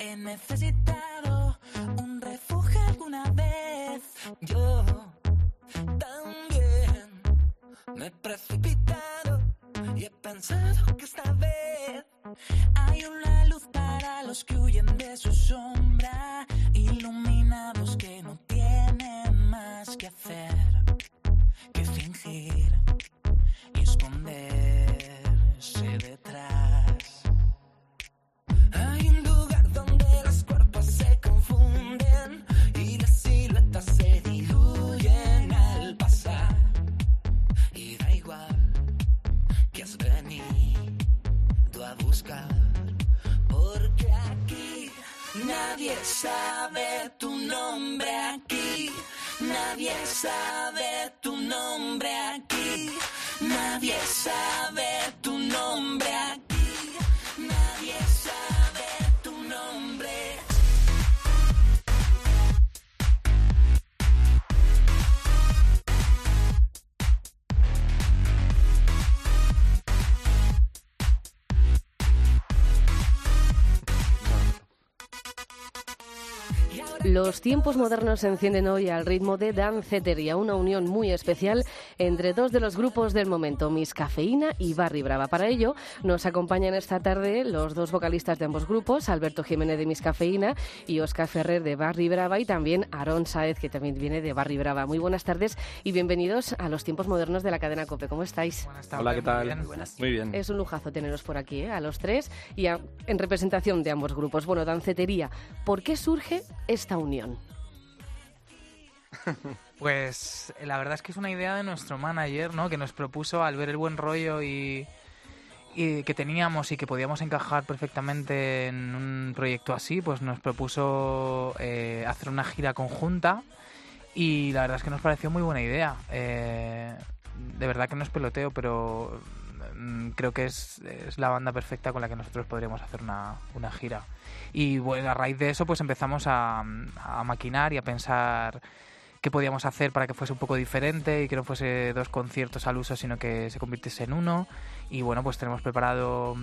He necesitado un refugio alguna vez. Yo también me he precipitado y he pensado que esta vez hay una luz para los que huyen de su sombra, a buscar, porque aquí nadie sabe tu nombre aquí. Nadie sabe tu nombre aquí. Nadie sabe tu nombre aquí. Los tiempos modernos se encienden hoy al ritmo de Dancetería, una unión muy especial entre dos de los grupos del momento, Miss Cafeína y Barry Brava. Para ello, nos acompañan esta tarde los dos vocalistas de ambos grupos, Alberto Jiménez de Miss Cafeína y Oscar Ferrer de Barry Brava, y también Aarón Saez, que también viene de Barry Brava. Muy buenas tardes y bienvenidos a los tiempos modernos de la cadena COPE. ¿Cómo estáis? Hola, ¿qué tal? Muy bien. Es un lujazo teneros por aquí, ¿eh? a los tres, y a- en representación de ambos grupos. Bueno, Dancetería, ¿por qué surge esta unión? Pues la verdad es que es una idea de nuestro manager, ¿no? Que nos propuso al ver el buen rollo y, que teníamos y que podíamos encajar perfectamente en un proyecto así, pues nos propuso eh, hacer una gira conjunta y la verdad es que nos pareció muy buena idea. Eh, de verdad que no es peloteo, pero creo que es, es la banda perfecta con la que nosotros podríamos hacer una, una gira. Y bueno, a raíz de eso pues empezamos a, a maquinar y a pensar qué podíamos hacer para que fuese un poco diferente y que no fuese dos conciertos al uso, sino que se convirtiese en uno. Y bueno, pues tenemos preparado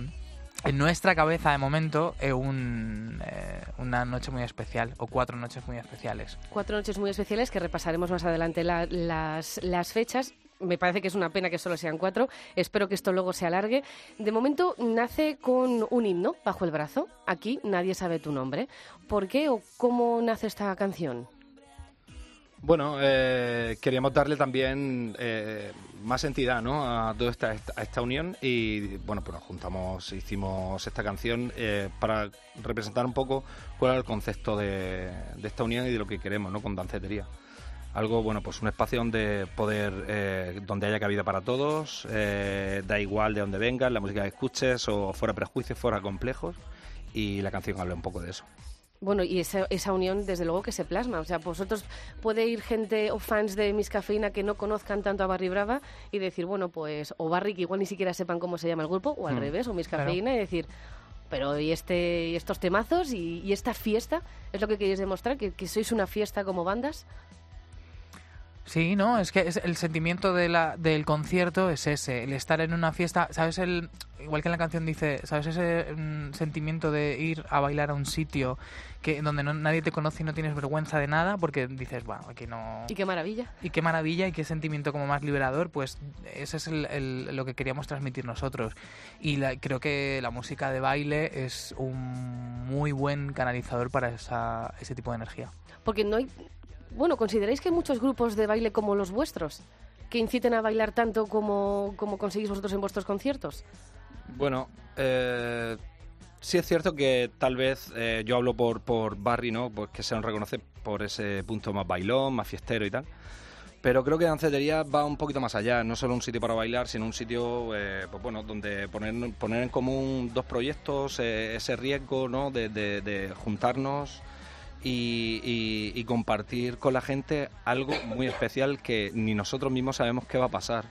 en nuestra cabeza de momento eh, un, eh, una noche muy especial o cuatro noches muy especiales. Cuatro noches muy especiales que repasaremos más adelante la- las, las fechas. Me parece que es una pena que solo sean cuatro. Espero que esto luego se alargue. De momento nace con un himno bajo el brazo. Aquí nadie sabe tu nombre. ¿Por qué o cómo nace esta canción? Bueno, eh, queríamos darle también eh, más entidad ¿no? a toda esta, esta unión y bueno, pues nos juntamos, hicimos esta canción eh, para representar un poco cuál es el concepto de, de esta unión y de lo que queremos ¿no? con Dancetería. Algo, bueno, pues un espacio donde poder, eh, donde haya cabida para todos, eh, da igual de dónde vengas, la música que escuches o fuera prejuicios, fuera complejos y la canción habla un poco de eso. Bueno, y esa, esa unión, desde luego, que se plasma. O sea, vosotros puede ir gente o fans de Miss Cafeína que no conozcan tanto a Barry Brava y decir, bueno, pues, o Barry, que igual ni siquiera sepan cómo se llama el grupo, o al Mm, revés, o Miss claro. Cafeína, y decir, pero ¿y, este, y estos temazos y, y esta fiesta? ¿Es lo que queréis demostrar? ¿Que, que sois una fiesta como bandas? Sí, no, es que es el sentimiento de la, del concierto es ese, el estar en una fiesta, ¿sabes? el Igual que en la canción dice, ¿sabes ese mm, sentimiento de ir a bailar a un sitio que donde no- nadie te conoce y no tienes vergüenza de nada? Porque dices, bueno, aquí no... Y qué maravilla. Y qué maravilla y qué sentimiento como más liberador, pues ese es el- el- lo que queríamos transmitir nosotros. Y la- creo que la música de baile es un muy buen canalizador para esa, ese tipo de energía. Porque no hay... Bueno, ¿consideráis que hay muchos grupos de baile como los vuestros? Que inciten a bailar tanto como, como conseguís vosotros en vuestros conciertos. Bueno, eh, sí es cierto que tal vez eh, yo hablo por, por Barry, ¿no? Pues que se nos reconoce por ese punto más bailón, más fiestero y tal. Pero creo que Dancetería va un poquito más allá, no solo un sitio para bailar, sino un sitio, eh, pues bueno, donde poner, poner en común dos proyectos, ese riesgo, ¿no? De juntarnos y, y- y compartir con la gente algo muy especial que ni nosotros mismos sabemos qué va a pasar.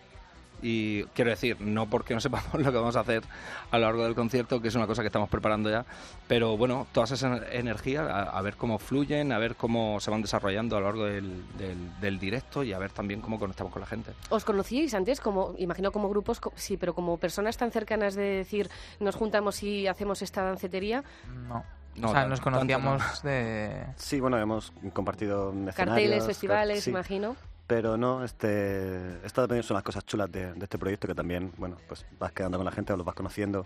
Y quiero decir, no porque no sepamos lo que vamos a hacer a lo largo del concierto, que es una cosa que estamos preparando ya, pero bueno, todas esas energías, a, a ver cómo fluyen, a ver cómo se van desarrollando a lo largo del, del- del directo y a ver también cómo conectamos con la gente. ¿Os conocíais antes, como imagino como grupos, co- sí, pero como personas tan cercanas de decir, nos juntamos y hacemos esta dancetería? No. No, o sea, nos tanto conocíamos no. de... Sí, bueno, hemos compartido Carteles, car- festivales, sí, imagino. Pero no, este, estas también son las cosas chulas de, de este proyecto que también, bueno, pues vas quedando con la gente, los vas conociendo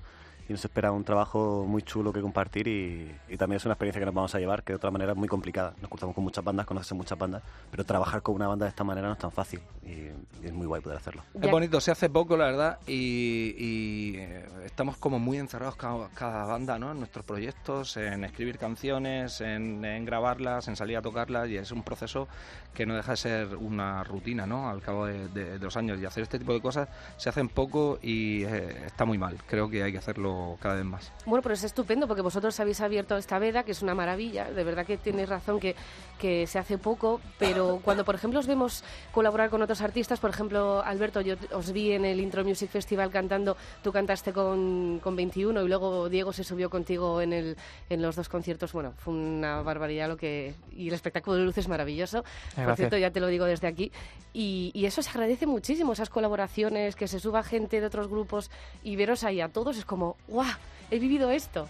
y nos espera un trabajo muy chulo que compartir y, y también es una experiencia que nos vamos a llevar que de otra manera es muy complicada. Nos cruzamos con muchas bandas, conoces muchas bandas, pero trabajar con una banda de esta manera no es tan fácil y, y es muy guay poder hacerlo. Es bonito, se hace poco, la verdad, y, y, eh, estamos como muy encerrados cada, cada banda, ¿no? En nuestros proyectos, en escribir canciones, en, en grabarlas, en salir a tocarlas, y es un proceso que no deja de ser una rutina, ¿no? Al cabo de, de- de los años, y hacer este tipo de cosas se hacen poco y eh, está muy mal. Creo que hay que hacerlo cada vez más. Bueno, pero es estupendo porque vosotros habéis abierto esta veda, que es una maravilla. De verdad que tienes razón que, que se hace poco, pero cuando, por ejemplo, os vemos colaborar con otros artistas, por ejemplo, Alberto, yo os vi en el Intro Music Festival cantando, tú cantaste con, con 21 y luego Diego se subió contigo en, el, en los dos conciertos. Bueno, fue una barbaridad lo que... Y el espectáculo de luz es maravilloso. Por Gracias. cierto, ya te lo digo desde aquí. Y, y eso se agradece muchísimo, esas colaboraciones, que se suba gente de otros grupos y veros ahí a todos es como, ¡guau! He vivido esto.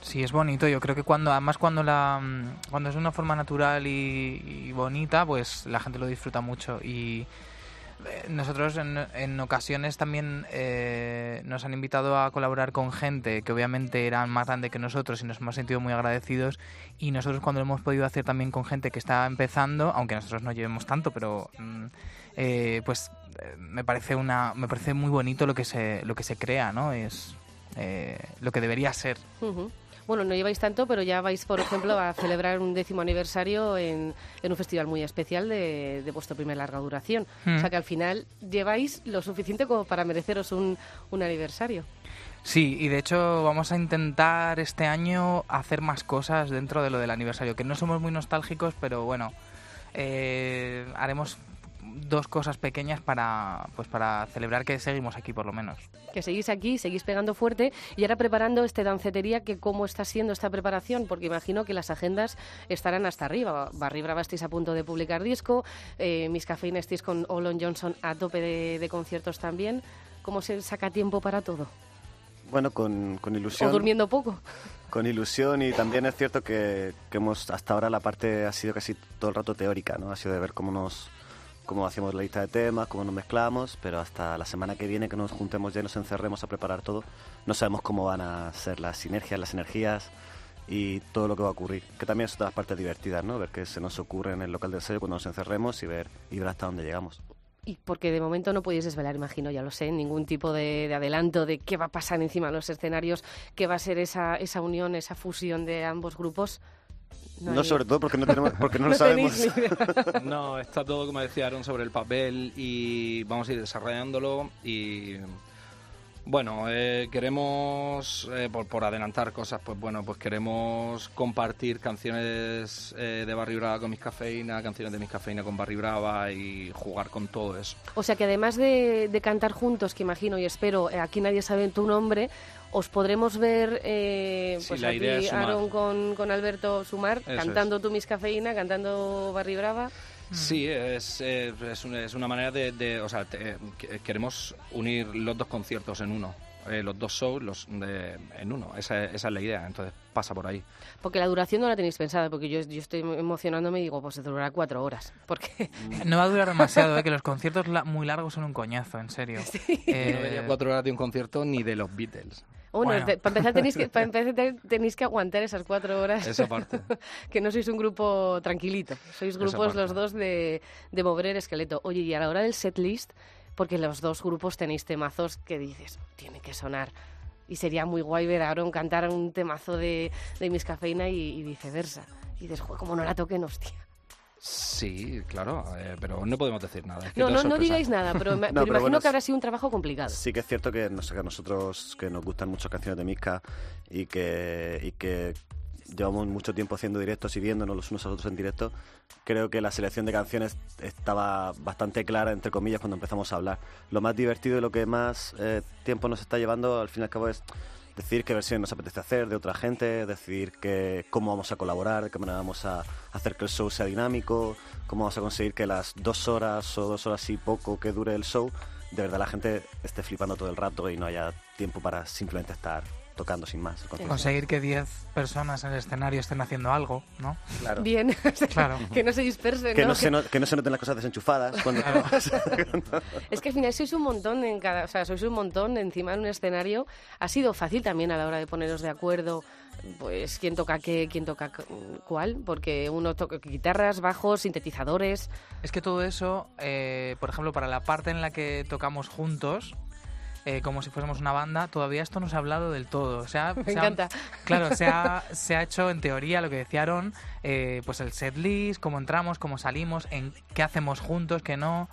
Sí, es bonito. Yo creo que cuando, además cuando la, mm, cuando es de una forma natural y, y bonita, pues la gente lo disfruta mucho. Y eh, nosotros en, en ocasiones también eh, nos han invitado a colaborar con gente que obviamente eran más grande que nosotros y nos hemos sentido muy agradecidos. Y nosotros cuando lo hemos podido hacer también con gente que está empezando, aunque nosotros no llevemos tanto, pero mm, eh, pues eh, me parece una, me parece muy bonito lo que se, lo que se crea, ¿no? Es eh, lo que debería ser. Bueno, no lleváis tanto, pero ya vais, por ejemplo, a celebrar un décimo aniversario en, en un festival muy especial de, de vuestro primer larga duración. O Mm. sea que al final lleváis lo suficiente como para mereceros un, un aniversario. Sí, y de hecho vamos a intentar este año hacer más cosas dentro de lo del aniversario, que no somos muy nostálgicos, pero bueno, eh, haremos dos cosas pequeñas para pues para celebrar que seguimos aquí por lo menos. Que seguís aquí, seguís pegando fuerte y ahora preparando este dancetería, que cómo está siendo esta preparación, porque imagino que las agendas estarán hasta arriba. Barry Brava estáis a punto de publicar disco, eh, Miss Cafeína estáis con Olon Johnson a tope de, de conciertos también. ¿Cómo se saca tiempo para todo? Bueno, con, con ¿O ilusión. durmiendo poco? Con ilusión y también es cierto que, que hemos hasta ahora la parte ha sido casi todo el rato teórica, ¿no? Ha sido de ver cómo nos cómo hacemos la lista de temas, cómo nos mezclamos, pero hasta la semana que viene que nos juntemos ya y nos encerremos a preparar todo, no sabemos cómo van a ser las sinergias, las energías y todo lo que va a ocurrir. Que también es otra de las partes divertidas, ¿no? Ver qué se nos ocurre en el local de ensayo cuando nos encerremos y ver, y ver hasta dónde llegamos. Y porque de momento no podéis desvelar, imagino, ya lo sé, ningún tipo de, de adelanto de qué va a pasar encima de los escenarios, qué va a ser esa, esa unión, esa fusión de ambos grupos. No, sobre todo porque no, tenemos, porque no lo sabemos. No, está todo, como decía Aaron, sobre el papel y vamos a ir desarrollándolo y... Bueno, eh, queremos, eh, por, por adelantar cosas, pues bueno, pues queremos compartir canciones eh, de Barry Brava con Mis Cafeína, canciones de Mis Cafeína con Barry Brava y jugar con todo eso. O sea que además de, de cantar juntos, que imagino y espero, eh, aquí nadie sabe tu nombre, os podremos ver, eh, Sí, pues la aquí idea. Aaron con, con Alberto Sumar, Eso cantando tú Mis Cafeína, cantando Barry Brava. Sí, es, eh, es, una, es una manera de, de- o sea, te- que- queremos unir los dos conciertos en uno, eh, los dos shows los de- en uno, esa, esa es la idea, entonces pasa por ahí. Porque la duración no la tenéis pensada, porque yo, yo estoy emocionándome y digo, pues se durará cuatro horas. Porque No va a durar demasiado, ¿eh? que los conciertos la- muy largos son un coñazo, en serio. Eh, no vería cuatro horas de un concierto ni de los Beatles, Bueno, Bueno. te- para empezar, tenéis que, para empezar te- tenéis que aguantar esas cuatro horas. esa parte. que no sois un grupo tranquilito. Sois grupos los dos de, de mover el esqueleto. Oye, y a la hora del setlist, porque los dos grupos tenéis temazos que dices, tiene que sonar. Y sería muy guay ver a Aaron cantar un temazo de, de Miss Cafeína y, y viceversa. Y dices, "Joder, como no la toquen, hostia. Sí, claro, eh, pero no podemos decir nada. es que No, no, no digáis nada, pero, me- pero pero imagino bueno, que habrá sido un trabajo complicado. Sí que es cierto que, no sé, que a nosotros que nos gustan mucho canciones de Miska y que, y que llevamos mucho tiempo haciendo directos y viéndonos los unos a los otros en directo, creo que la selección de canciones estaba bastante clara, entre comillas, cuando empezamos a hablar. Lo más divertido y lo que más eh, tiempo nos está llevando, al fin y al cabo, es decidir qué versión nos apetece hacer de otra gente, decidir que, cómo vamos a colaborar, de qué manera vamos a hacer que el show sea dinámico, cómo vamos a conseguir que las dos horas o dos horas y poco que dure el show, de verdad la gente esté flipando todo el rato y no haya tiempo para simplemente estar tocando sin más. Conseguir que 10 personas en el escenario estén haciendo algo, ¿no? Claro. Bien, Claro. que no se dispersen. Que ¿no? no, se no, que no se noten las cosas desenchufadas. Cuando, Es que al final sois un montón en cada, o sea, sois un montón encima de un escenario. Ha sido fácil también a la hora de poneros de acuerdo, pues quién toca qué, quién toca cuál, porque uno toca guitarras, bajos, sintetizadores. Es que todo eso, eh, por ejemplo, para la parte en la que tocamos juntos, eh, como si fuésemos una banda, todavía esto no se ha hablado del todo. O sea, Me se ha- encanta. claro, se ha, se ha hecho en teoría lo que decía Aaron, eh, pues el set list, cómo entramos, cómo salimos, en qué hacemos juntos, qué no.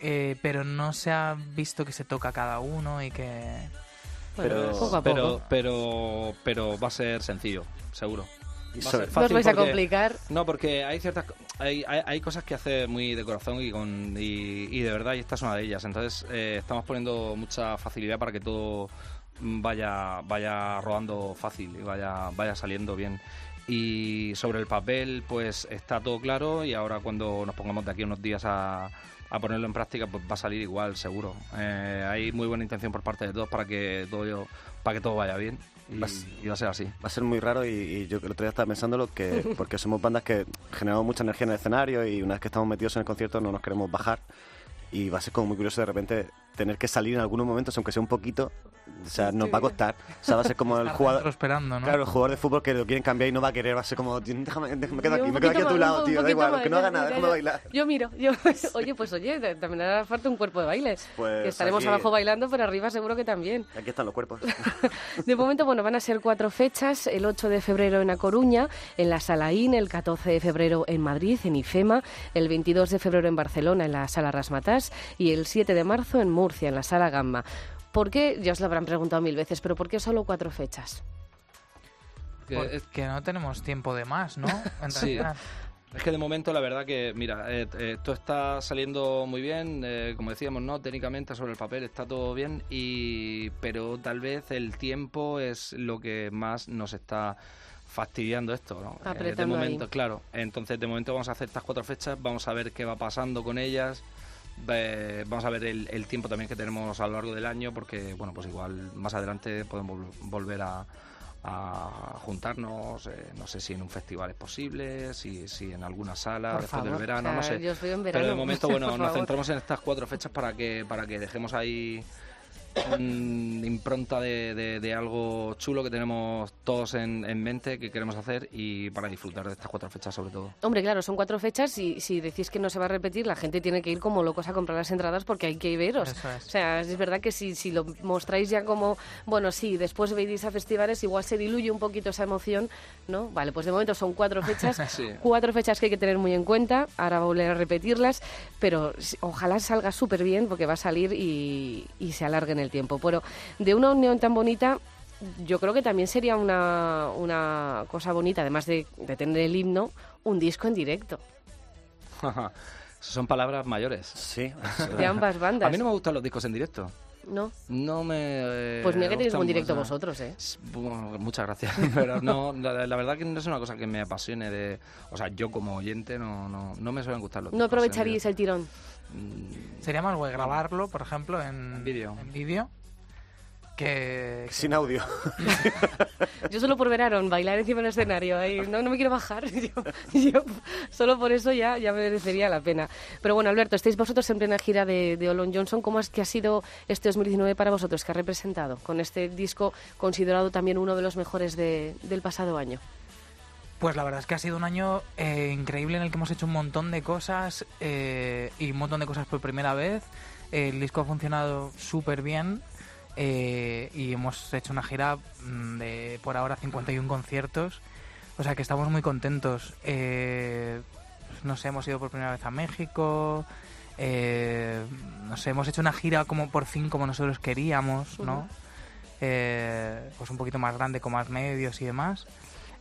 eh, pero no se ha visto que se toca cada uno y que... Bueno, Pero- poco a pero, poco. pero, pero va a ser sencillo, seguro. Sobre- vais a porque- complicar. No, porque hay ciertas hay, hay, hay cosas que hace muy de corazón y con y, y de verdad y esta es una de ellas. Entonces eh, estamos poniendo mucha facilidad para que todo vaya vaya rodando fácil y vaya vaya saliendo bien. Y sobre el papel, pues está todo claro y ahora cuando nos pongamos de aquí unos días a, a ponerlo en práctica, pues va a salir igual, seguro. Eh, hay muy buena intención por parte de todos para que todo para que todo vaya bien y va a ser así. Va a ser muy raro y, y yo el otro día estaba pensándolo que porque somos bandas que generamos mucha energía en el escenario y una vez que estamos metidos en el concierto no nos queremos bajar y va a ser como muy curioso de repente tener que salir en algunos momentos aunque sea un poquito o sea nos va a costar o sea va a ser como el jugador esperando, ¿no? claro el jugador de fútbol que lo quieren cambiar y no va a querer va a ser como "Tío, déjame, déjame me quedo Yo aquí me quedo aquí a tu lado tío da igual que no haga nada déjame bailar Yo miro, yo, oye, pues oye, también hará falta un cuerpo de baile. Pues estaremos abajo bailando, pero arriba seguro que también. aquí están los cuerpos De momento, bueno, van a ser cuatro fechas. El 8 de febrero en A Coruña, en la Sala IN, el 14 de febrero en Madrid, en IFEMA, el 22 de febrero en Barcelona, en la Sala Rasmatás, y el 7 de marzo en Murcia, en la Sala Gamma. ¿Por qué? Ya os lo habrán preguntado mil veces, pero ¿por qué solo cuatro fechas? Que no tenemos tiempo de más, ¿no? En Sí. realidad. Es que de momento la verdad que, mira, eh, eh, todo está saliendo muy bien, eh, como decíamos, ¿no? Técnicamente sobre el papel está todo bien, y pero tal vez el tiempo es lo que más nos está fastidiando esto, ¿no? Eh, de Apretando ahí. momento, claro. Entonces, de momento vamos a hacer estas cuatro fechas, vamos a ver qué va pasando con ellas. Ve- vamos a ver el, el tiempo también que tenemos a lo largo del año, porque, bueno, pues igual más adelante podemos vol- volver a, a juntarnos, eh, no sé si en un festival es posible, si, si en alguna sala Por después del verano, o no sea, sé. yo os veo en verano. Pero de momento, bueno, nos favor. centramos en estas cuatro fechas para que, para que dejemos ahí impronta de, de- de algo chulo que tenemos todos en, en mente, que queremos hacer y para disfrutar de estas cuatro fechas sobre todo. Hombre, claro, son cuatro fechas y si decís que no se va a repetir, la gente tiene que ir como locos a comprar las entradas porque hay que veros. Eso es. O sea, es verdad que si, si lo mostráis ya como, bueno, sí, después veis a festivales, igual se diluye un poquito esa emoción, ¿no? Vale, pues de momento son cuatro fechas, Sí. cuatro fechas que hay que tener muy en cuenta, ahora volver a repetirlas, pero ojalá salga súper bien porque va a salir y, y se alargue en el tiempo. Pero de una unión tan bonita, yo creo que también sería una, una cosa bonita, además de, de tener el himno, un disco en directo Son palabras mayores. sí de ambas bandas. A mí no me gustan los discos en directo. ¿No? No me. eh, Pues mira que tenéis buen directo mucho. vosotros, ¿eh? Bueno, muchas gracias. Pero no, la, la verdad que no es una cosa que me apasione de. O sea, yo como oyente no, no, no me suelen gustar los No discos aprovecharíais el tirón. Mm, Sería más guay grabarlo, por ejemplo, en, En vídeo. en vídeo, que, sin audio Yo solo por ver a Aaron bailar encima del escenario, ahí, no, no me quiero bajar. Yo, yo solo por eso ya, ya merecería la pena. Pero bueno, Alberto, estáis vosotros en plena gira de, de Olon Johnson. ¿Cómo es que ha sido este 2019 para vosotros? ¿Qué ha representado con este disco considerado también uno de los mejores de- del pasado año? Pues la verdad es que ha sido un año eh, increíble en el que hemos hecho un montón de cosas eh, y un montón de cosas por primera vez. El disco ha funcionado súper bien eh, y hemos hecho una gira mm, de por ahora 51 conciertos. O sea que estamos muy contentos. Eh, no sé, hemos ido por primera vez a México. eh, no sé, hemos hecho una gira como por fin como nosotros queríamos, ¿no? Eh, pues un poquito más grande, con más medios y demás.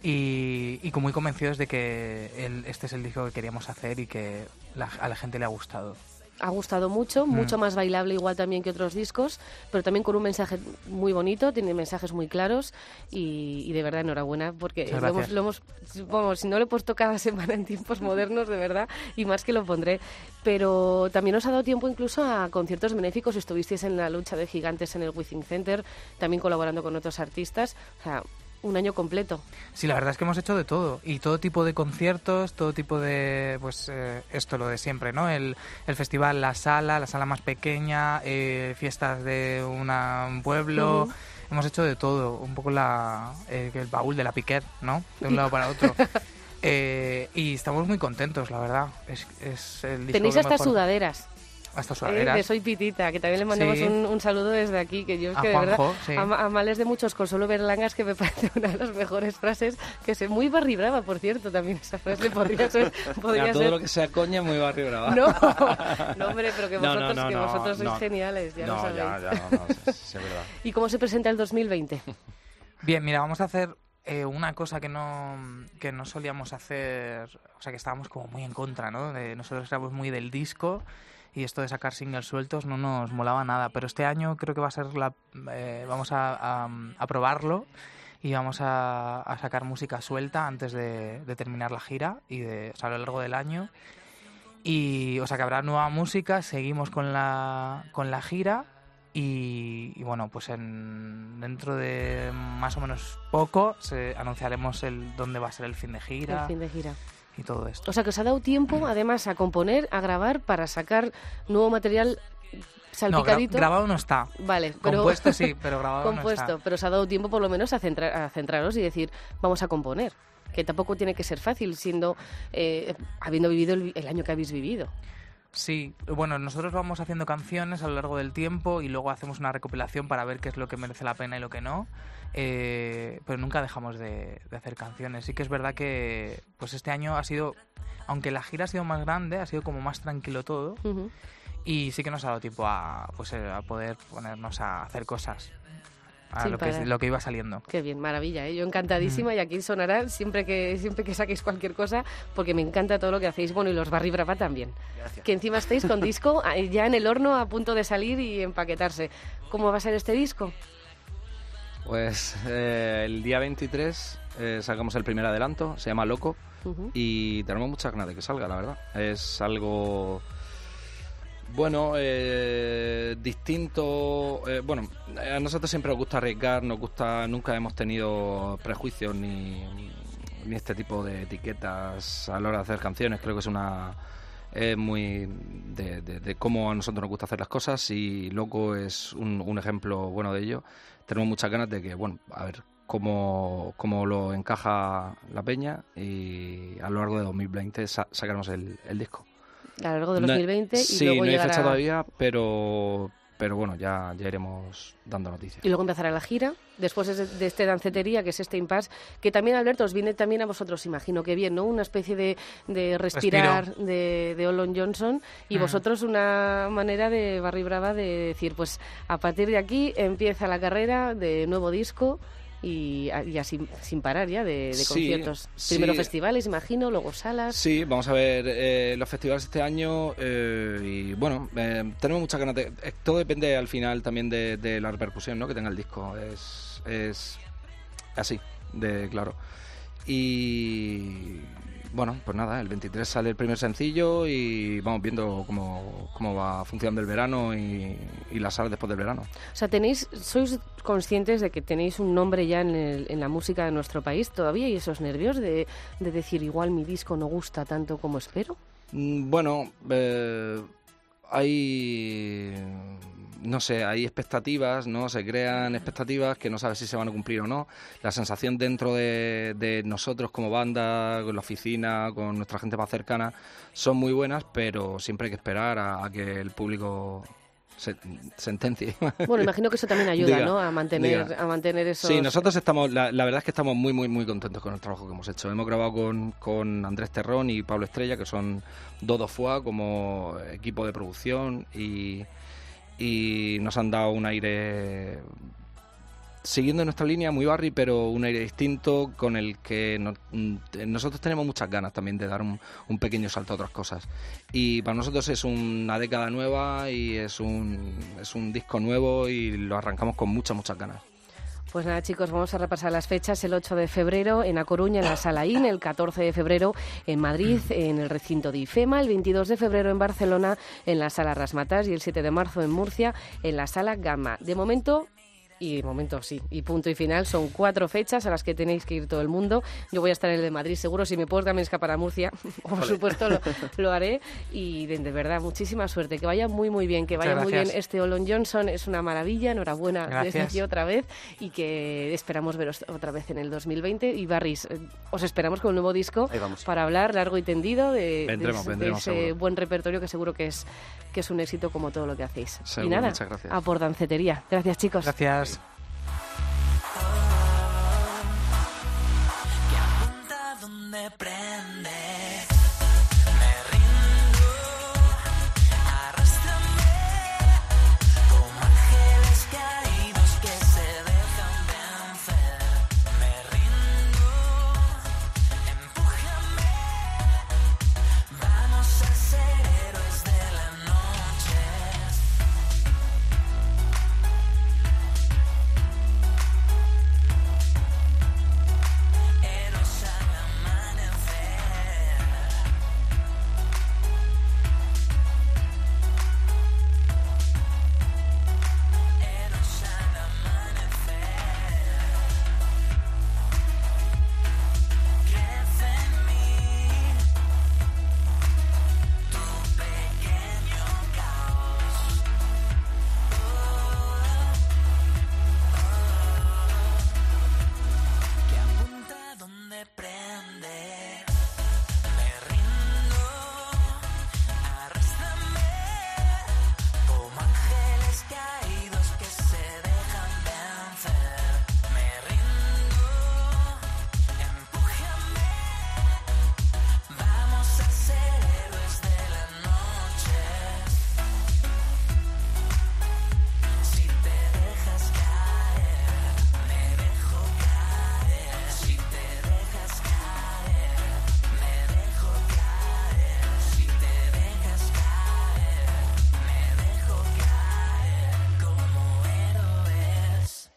Y, y muy convencidos de que el- este es el disco que queríamos hacer y que la- a la gente le ha gustado. ha gustado mucho, mucho más bailable igual también que otros discos, pero también con un mensaje muy bonito, tiene mensajes muy claros y, y de verdad enhorabuena porque lo hemos, lo hemos, vamos, si no lo he puesto cada semana en tiempos modernos, de verdad, y más que lo pondré. Pero también os ha dado tiempo incluso a conciertos benéficos, estuvisteis en la lucha de gigantes en el Withing Center, también colaborando con otros artistas, o sea, un año completo. Sí, la verdad es que hemos hecho de todo y todo tipo de conciertos, todo tipo de, pues eh, esto lo de siempre, ¿no? El, el festival, la sala, la sala más pequeña, eh, fiestas de una- un pueblo. Hemos hecho de todo, un poco la, eh, el baúl de la piquet, ¿no? De un lado para otro. Eh, y estamos muy contentos, la verdad. Es, es el Tenéis hasta mejor- sudaderas. Hasta eh, sudaderas. de Soy Pitita, que también le mandamos Sí. un, un saludo desde aquí, que yo es A que de verdad, sí. a, a males de muchos con solo ver langas, que me parece una de las mejores frases, que sé, muy barri brava, por cierto, también esa frase podría ser... Podría Mira, todo ser lo que sea coña, muy barrio brava. No, no, hombre, pero que No, no, vosotros, no, que no, vosotros sois no. geniales, ya no, lo sabéis. ya, ya, no, sí, es verdad. ¿Y cómo se presenta el 2020? Bien, mira, vamos a hacer eh, una cosa que no, que no solíamos hacer, o sea, que estábamos como muy en contra, ¿no? De, nosotros éramos muy del disco y esto de sacar singles sueltos no nos molaba nada, pero este año creo que va a ser la... eh, vamos a, a- a probarlo y vamos a, a sacar música suelta antes de, de terminar la gira y de, o sea, a lo largo del año. Y, o sea, que habrá nueva música, seguimos con la, con la gira y, y bueno, pues en, dentro de más o menos poco se, anunciaremos el dónde va a ser el fin de gira El fin de gira. Y todo esto. O sea, que os ha dado tiempo, además, a componer, a grabar, para sacar nuevo material No, gra- salpicadito. grabado no está. Vale, pero... Compuesto sí, pero grabado compuesto, no está. pero os ha dado tiempo por lo menos a, centrar, a centraros y decir, vamos a componer. Que tampoco tiene que ser fácil, siendo eh, habiendo vivido el, el año que habéis vivido. Sí, bueno, nosotros vamos haciendo canciones a lo largo del tiempo y luego hacemos una recopilación para ver qué es lo que merece la pena y lo que no. eh, pero nunca dejamos de, de hacer canciones. Sí que es verdad que pues este año ha sido, aunque la gira ha sido más grande, ha sido como más tranquilo todo y sí que nos ha dado tiempo a, pues, eh, a poder ponernos a hacer cosas. A lo que, parar. lo que iba saliendo. Qué bien, maravilla, ¿eh? yo encantadísima y aquí sonará siempre que siempre que saquéis cualquier cosa porque me encanta todo lo que hacéis, bueno y los Barry Brava también. Gracias. Que encima estáis con disco ya en el horno a punto de salir y empaquetarse. ¿Cómo va a ser este disco? Pues eh, el día 23 eh, sacamos el primer adelanto, se llama Loco, y tenemos muchas ganas de que salga, la verdad. Es algo, bueno, eh, distinto. eh, bueno, a nosotros siempre nos gusta arriesgar, nos gusta, nunca hemos tenido prejuicios ni, ni este tipo de etiquetas a la hora de hacer canciones. Creo que es una es muy de, de- cómo a nosotros nos gusta hacer las cosas y Loco es un, un ejemplo bueno de ello. Tenemos muchas ganas de que, bueno, a ver cómo, cómo lo encaja la peña y a lo largo de 2020 sa- sacaremos el, el disco. A lo largo de No- 2020 y sí, luego no hay llegará- fecha todavía, pero, pero bueno, ya, ya iremos dando noticias. Y luego empezará la gira, después de, de este dancetería, que es este impasse, que también, Alberto, os viene también a vosotros, imagino que bien, ¿no? Una especie de, de respirar de, de Olon Johnson y Mm. vosotros una manera de Barry Brava de decir, pues a partir de aquí empieza la carrera de nuevo disco y a- ya sin, sin parar ya de, de Sí, conciertos. sí. Primero festivales, imagino, luego salas. Sí, vamos a ver eh, los festivales este año eh, y bueno, eh, tenemos muchas ganas de... eh, todo depende al final también de, de la repercusión ¿no? que tenga el disco, es, es así, de claro. Y bueno, pues nada, el 23 sale el primer sencillo y vamos viendo cómo, cómo va funcionando el verano y, y la sala después del verano. O sea, tenéis, sois conscientes de que tenéis un nombre ya en, el- en la música de nuestro país todavía y esos nervios de, de decir igual mi disco no gusta tanto como espero. Mm, Bueno, eh, hay, no sé, hay expectativas, ¿no? Se crean expectativas que no sabes si se van a cumplir o no. La sensación dentro de, nosotros como banda, con la oficina, con nuestra gente más cercana, son muy buenas, pero siempre hay que esperar a que el público se, sentencie. Bueno, imagino que eso también ayuda, Diga, ¿no? A mantener, diga. a mantener esos... Sí, nosotros estamos, la, la verdad es que estamos muy, muy, muy contentos con el trabajo que hemos hecho. Hemos grabado con, con Andrés Terrón y Pablo Estrella, que son Dodo Fua como equipo de producción y, y nos han dado un aire siguiendo nuestra línea, muy Barry, pero un aire distinto con el que mm, nosotros tenemos muchas ganas también de dar un, un, pequeño salto a otras cosas. Y para nosotros es una década nueva y es un, es un disco nuevo y lo arrancamos con muchas, muchas ganas. Pues nada, chicos, vamos a repasar las fechas. El 8 de febrero en A Coruña, en la Sala IN, el 14 de febrero en Madrid, en el recinto de IFEMA, el 22 de febrero en Barcelona, en la Sala Rasmatas y el 7 de marzo en Murcia, en la Sala Gamma. De momento, y de momento sí. Y punto y final. Son cuatro fechas a las que tenéis que ir todo el mundo. Yo voy a estar en el de Madrid, seguro. Si me puedo también escapar a Murcia, por supuesto lo, haré. Y de, verdad, muchísima suerte. Que vaya muy, muy bien. Que vaya muy bien este Olon Johnson. Es una maravilla. Enhorabuena desde aquí otra vez. Y que esperamos veros otra vez en el 2020. Y Barris, eh, os esperamos con un nuevo disco para hablar largo y tendido de, ese buen repertorio que seguro que es, que es un éxito como todo lo que hacéis. y nada, a por dancetería. Gracias, chicos. Gracias. Né? me prende.